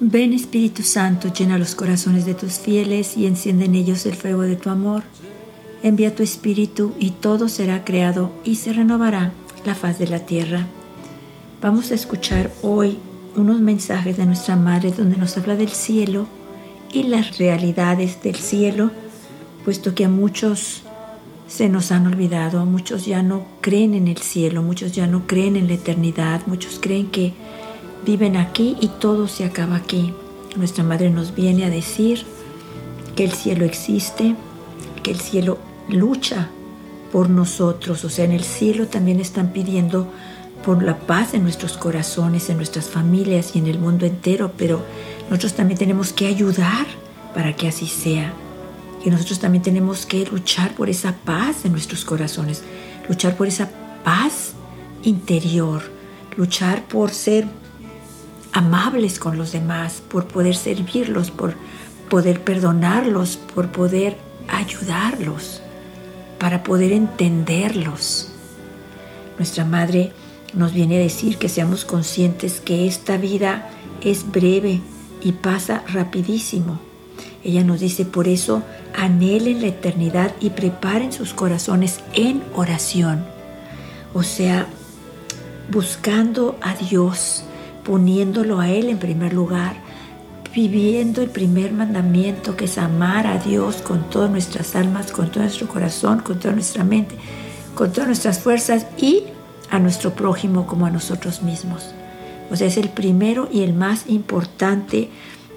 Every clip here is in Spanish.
Ven Espíritu Santo, llena los corazones de tus fieles y enciende en ellos el fuego de tu amor. Envía tu Espíritu y todo será creado y se renovará la faz de la tierra. Vamos a escuchar hoy unos mensajes de nuestra Madre donde nos habla del cielo y las realidades del cielo, puesto que a muchos se nos han olvidado, muchos ya no creen en el cielo, muchos ya no creen en la eternidad, muchos creen que viven aquí y todo se acaba aquí. Nuestra Madre nos viene a decir que el cielo existe, que el cielo lucha por nosotros, o sea, en el cielo también están pidiendo por la paz en nuestros corazones, en nuestras familias y en el mundo entero, pero nosotros también tenemos que ayudar para que así sea. Y nosotros también tenemos que luchar por esa paz en nuestros corazones, luchar por esa paz interior, luchar por ser amables con los demás, por poder servirlos, por poder perdonarlos, por poder ayudarlos, para poder entenderlos. Nuestra Madre nos viene a decir que seamos conscientes que esta vida es breve y pasa rapidísimo. Ella nos dice, por eso anhelen la eternidad y preparen sus corazones en oración. O sea, buscando a Dios, poniéndolo a Él en primer lugar, viviendo el primer mandamiento que es amar a Dios con todas nuestras almas, con todo nuestro corazón, con toda nuestra mente, con todas nuestras fuerzas y a nuestro prójimo como a nosotros mismos. O sea, es el primero y el más importante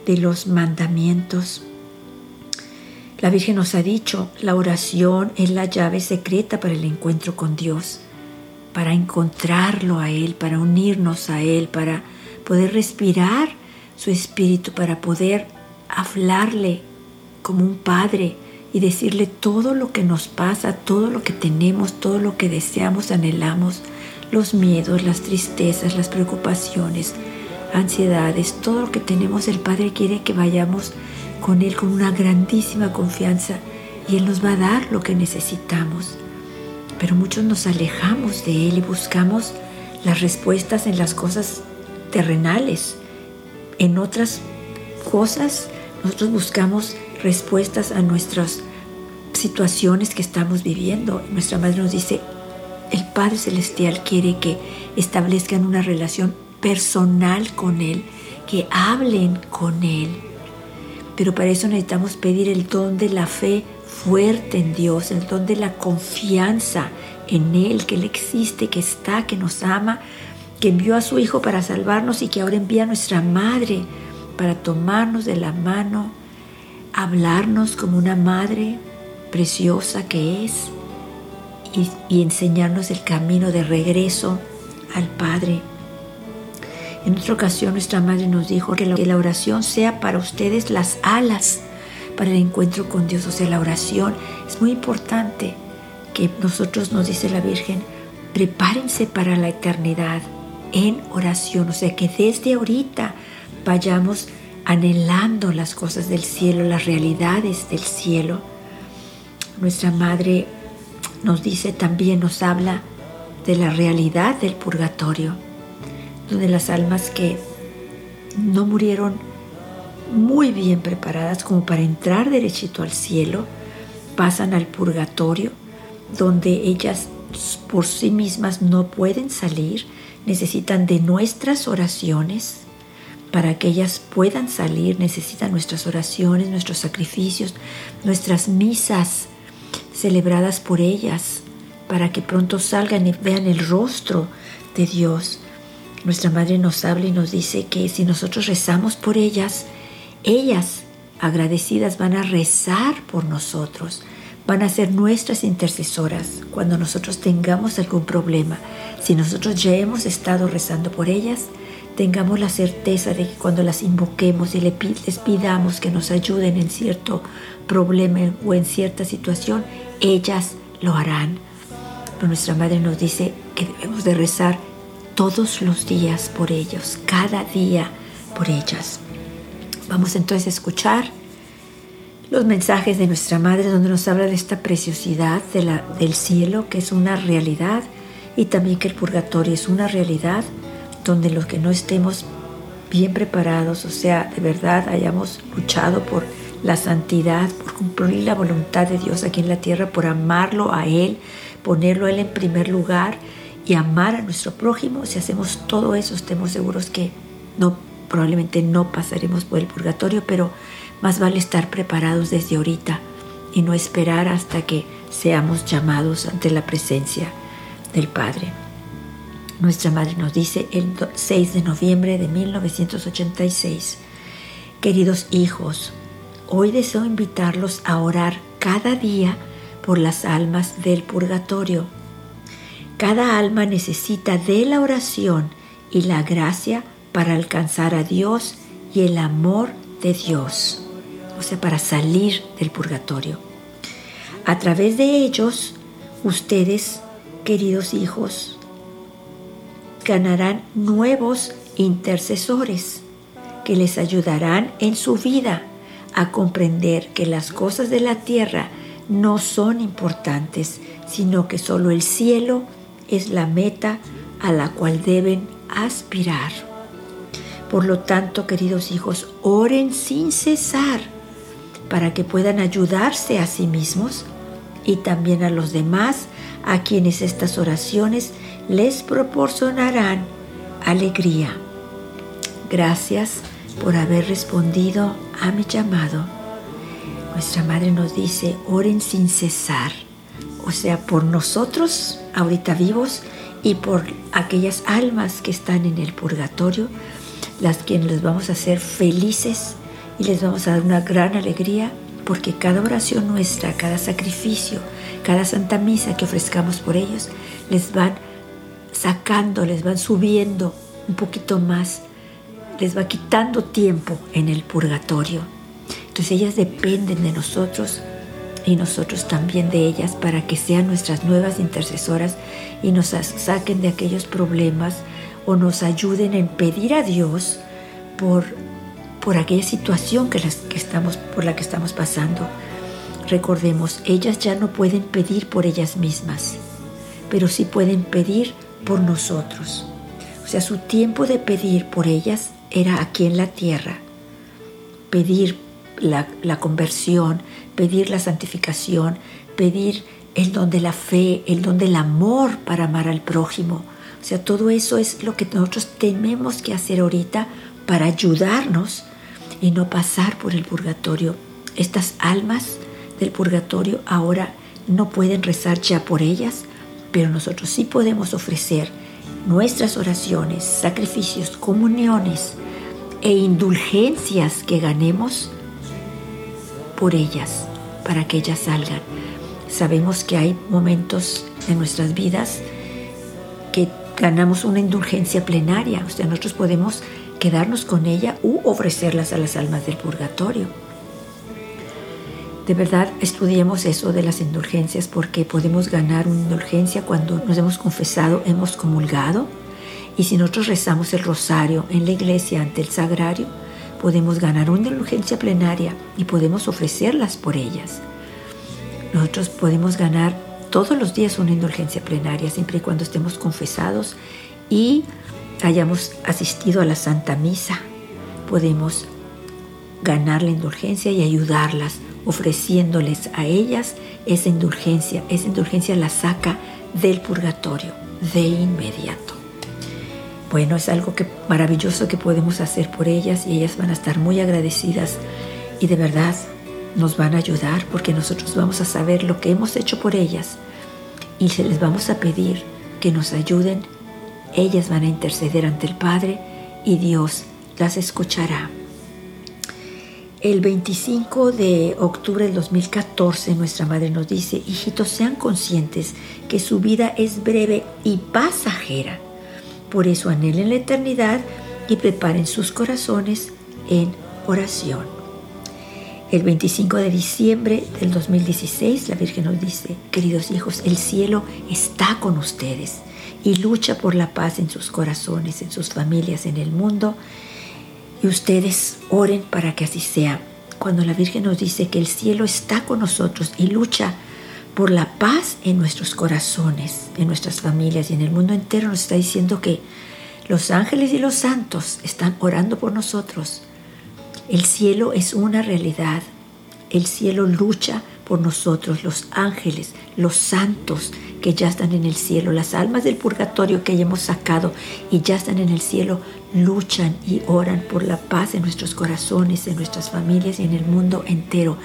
de los mandamientos. La Virgen nos ha dicho, la oración es la llave secreta para el encuentro con Dios, para encontrarlo a Él, para unirnos a Él, para poder respirar su espíritu, para poder hablarle como un padre y decirle todo lo que nos pasa, todo lo que tenemos, todo lo que deseamos, anhelamos, los miedos, las tristezas, las preocupaciones, ansiedades, todo lo que tenemos, el Padre quiere que vayamos con Él con una grandísima confianza y Él nos va a dar lo que necesitamos. Pero muchos nos alejamos de Él y buscamos las respuestas en las cosas terrenales. En otras cosas, nosotros buscamos respuestas a nuestras situaciones que estamos viviendo. Nuestra madre nos dice, el Padre Celestial quiere que establezcan una relación personal con Él, que hablen con Él. Pero para eso necesitamos pedir el don de la fe fuerte en Dios, el don de la confianza en Él, que Él existe, que está, que nos ama, que envió a su Hijo para salvarnos y que ahora envía a nuestra Madre para tomarnos de la mano, hablarnos como una Madre preciosa que es y, enseñarnos el camino de regreso al Padre. En otra ocasión nuestra Madre nos dijo que la oración sea para ustedes las alas para el encuentro con Dios. O sea, la oración es muy importante que nosotros nos dice la Virgen, prepárense para la eternidad en oración, o sea que desde ahorita vayamos anhelando las cosas del cielo, las realidades del cielo. Nuestra Madre nos dice también, nos habla de la realidad del purgatorio, donde las almas que no murieron muy bien preparadas como para entrar derechito al cielo, pasan al purgatorio, donde ellas por sí mismas no pueden salir, necesitan de nuestras oraciones. Para que ellas puedan salir necesitan nuestras oraciones, nuestros sacrificios, nuestras misas celebradas por ellas, para que pronto salgan y vean el rostro de Dios. Nuestra Madre nos habla y nos dice que si nosotros rezamos por ellas, ellas agradecidas van a rezar por nosotros van a ser nuestras intercesoras cuando nosotros tengamos algún problema. Si nosotros ya hemos estado rezando por ellas, tengamos la certeza de que cuando las invoquemos y les pidamos que nos ayuden en cierto problema o en cierta situación, ellas lo harán. Pero nuestra Madre nos dice que debemos de rezar todos los días por ellos, cada día por ellas. Vamos entonces a escuchar los mensajes de nuestra Madre donde nos habla de esta preciosidad del cielo, que es una realidad, y también que el purgatorio es una realidad donde los que no estemos bien preparados, o sea, de verdad hayamos luchado por la santidad, por cumplir la voluntad de Dios aquí en la tierra, por amarlo a Él, ponerlo a Él en primer lugar y amar a nuestro prójimo, si hacemos todo eso, estemos seguros que no, probablemente no pasaremos por el purgatorio, pero más vale estar preparados desde ahorita y no esperar hasta que seamos llamados ante la presencia del Padre. Nuestra Madre nos dice el 6 de noviembre de 1986, queridos hijos, hoy deseo invitarlos a orar cada día por las almas del purgatorio. Cada alma necesita de la oración y la gracia para alcanzar a Dios y el amor de Dios, o sea, para salir del purgatorio. A través de ellos, ustedes, queridos hijos, ganarán nuevos intercesores que les ayudarán en su vida a comprender que las cosas de la tierra no son importantes, sino que solo el cielo es la meta a la cual deben aspirar. Por lo tanto, queridos hijos, oren sin cesar para que puedan ayudarse a sí mismos y también a los demás a quienes estas oraciones les proporcionarán alegría. Gracias por haber respondido a mi llamado nuestra madre nos dice, oren sin cesar, o sea, por nosotros ahorita vivos y por aquellas almas que están en el purgatorio, las quienes les vamos a hacer felices y les vamos a dar una gran alegría porque cada oración nuestra, cada sacrificio, cada santa misa que ofrezcamos por ellos, les van sacando, les van subiendo un poquito más, les va quitando tiempo en el purgatorio. Entonces ellas dependen de nosotros y nosotros también de ellas para que sean nuestras nuevas intercesoras y nos saquen de aquellos problemas o nos ayuden en pedir a Dios por, por aquella situación que, las, que estamos, por la que estamos pasando. Recordemos, ellas ya no pueden pedir por ellas mismas, pero sí pueden pedir por nosotros. O sea, su tiempo de pedir por ellas era aquí en la tierra. Pedir la, conversión, pedir la santificación, pedir el don de la fe, el don del amor para amar al prójimo. O sea, todo eso es lo que nosotros tenemos que hacer ahorita para ayudarnos y no pasar por el purgatorio. Estas almas del purgatorio ahora no pueden rezar ya por ellas, pero nosotros sí podemos ofrecer nuestras oraciones, sacrificios, comuniones e indulgencias que ganemos por ellas, para que ellas salgan. Sabemos que hay momentos en nuestras vidas que ganamos una indulgencia plenaria, o sea, nosotros podemos quedarnos con ella u ofrecerlas a las almas del purgatorio. De verdad, estudiemos eso de las indulgencias porque podemos ganar una indulgencia cuando nos hemos confesado, hemos comulgado y si nosotros rezamos el rosario en la iglesia ante el sagrario, podemos ganar una indulgencia plenaria y podemos ofrecerlas por ellas. Nosotros podemos ganar todos los días una indulgencia plenaria siempre y cuando estemos confesados y hayamos asistido a la Santa Misa. Podemos ganar la indulgencia y ayudarlas, ofreciéndoles a ellas esa indulgencia. Esa indulgencia la saca del purgatorio de inmediato. Bueno, es algo que, maravilloso que podemos hacer por ellas y ellas van a estar muy agradecidas y de verdad nos van a ayudar porque nosotros vamos a saber lo que hemos hecho por ellas y se les vamos a pedir que nos ayuden. Ellas van a interceder ante el Padre y Dios las escuchará. El 25 de octubre del 2014 nuestra madre nos dice, hijitos, sean conscientes que su vida es breve y pasajera por eso anhelen la eternidad y preparen sus corazones en oración. El 25 de diciembre del 2016 la Virgen nos dice, queridos hijos, el cielo está con ustedes y lucha por la paz en sus corazones, en sus familias, en el mundo. Y ustedes oren para que así sea. cuando la Virgen nos dice que el cielo está con nosotros y lucha por la paz en nuestros corazones, en nuestras familias y en el mundo entero, nos está diciendo que los ángeles y los santos están orando por nosotros. El cielo es una realidad. El cielo lucha por nosotros, los ángeles, los santos que ya están en el cielo, las almas del purgatorio que ya hemos sacado y ya están en el cielo, luchan y oran por la paz en nuestros corazones, en nuestras familias y en el mundo entero.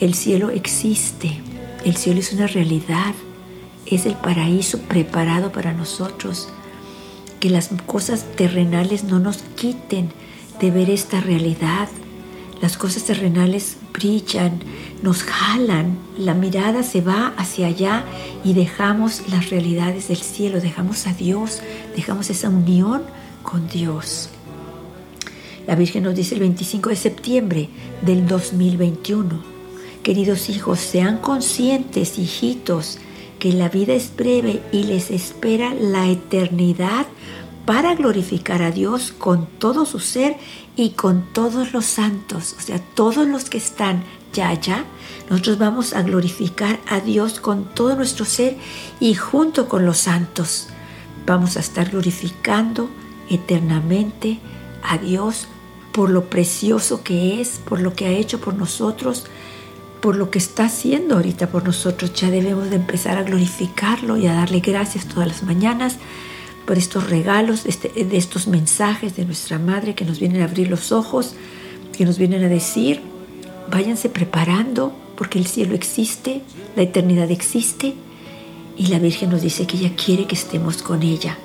El cielo existe, el cielo es una realidad, es el paraíso preparado para nosotros. Que las cosas terrenales no nos quiten de ver esta realidad. Las cosas terrenales brillan, nos jalan, la mirada se va hacia allá y dejamos las realidades del cielo, dejamos a Dios, dejamos esa unión con Dios. La Virgen nos dice el 25 de septiembre del 2021, queridos hijos, sean conscientes, hijitos, que la vida es breve y les espera la eternidad para glorificar a Dios con todo su ser y con todos los santos, o sea, todos los que están ya allá, nosotros vamos a glorificar a Dios con todo nuestro ser y junto con los santos. Vamos a estar glorificando eternamente a Dios por lo precioso que es, por lo que ha hecho por nosotros, por lo que está haciendo ahorita por nosotros. Ya debemos de empezar a glorificarlo y a darle gracias todas las mañanas por estos regalos, de, este, de estos mensajes de nuestra Madre que nos vienen a abrir los ojos, que nos vienen a decir, váyanse preparando porque el cielo existe, la eternidad existe y la Virgen nos dice que ella quiere que estemos con ella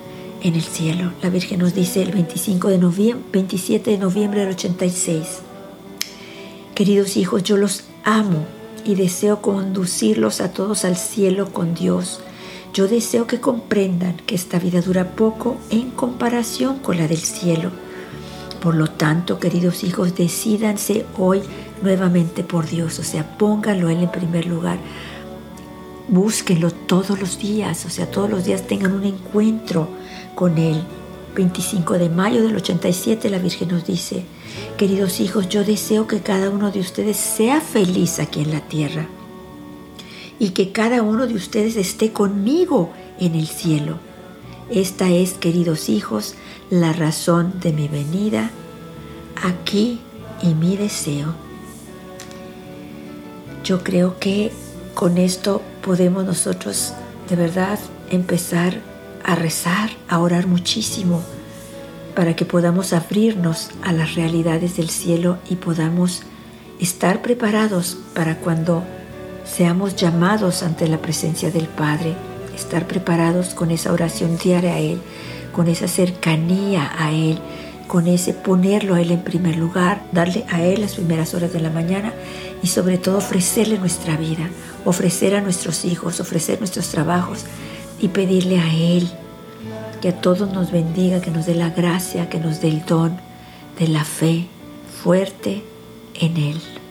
en el cielo. La Virgen nos dice el 25 de noviembre, 27 de noviembre del 86. Queridos hijos, yo los amo y deseo conducirlos a todos al cielo con Dios yo deseo que comprendan que esta vida dura poco en comparación con la del cielo. Por lo tanto, queridos hijos, decídanse hoy nuevamente por Dios, o sea, pónganlo Él en primer lugar. Búsquenlo todos los días, o sea, todos los días tengan un encuentro con Él. 25 de mayo del 87 la Virgen nos dice, queridos hijos, yo deseo que cada uno de ustedes sea feliz aquí en la tierra y que cada uno de ustedes esté conmigo en el cielo. Esta es, queridos hijos, la razón de mi venida aquí y mi deseo. Yo creo que con esto podemos nosotros de verdad empezar a rezar, a orar muchísimo, para que podamos abrirnos a las realidades del cielo y podamos estar preparados para cuando seamos llamados ante la presencia del Padre, estar preparados con esa oración diaria a Él, con esa cercanía a Él, con ese ponerlo a Él en primer lugar, darle a Él las primeras horas de la mañana y sobre todo ofrecerle nuestra vida, ofrecer a nuestros hijos, ofrecer nuestros trabajos y pedirle a Él que a todos nos bendiga, que nos dé la gracia, que nos dé el don de la fe fuerte en Él.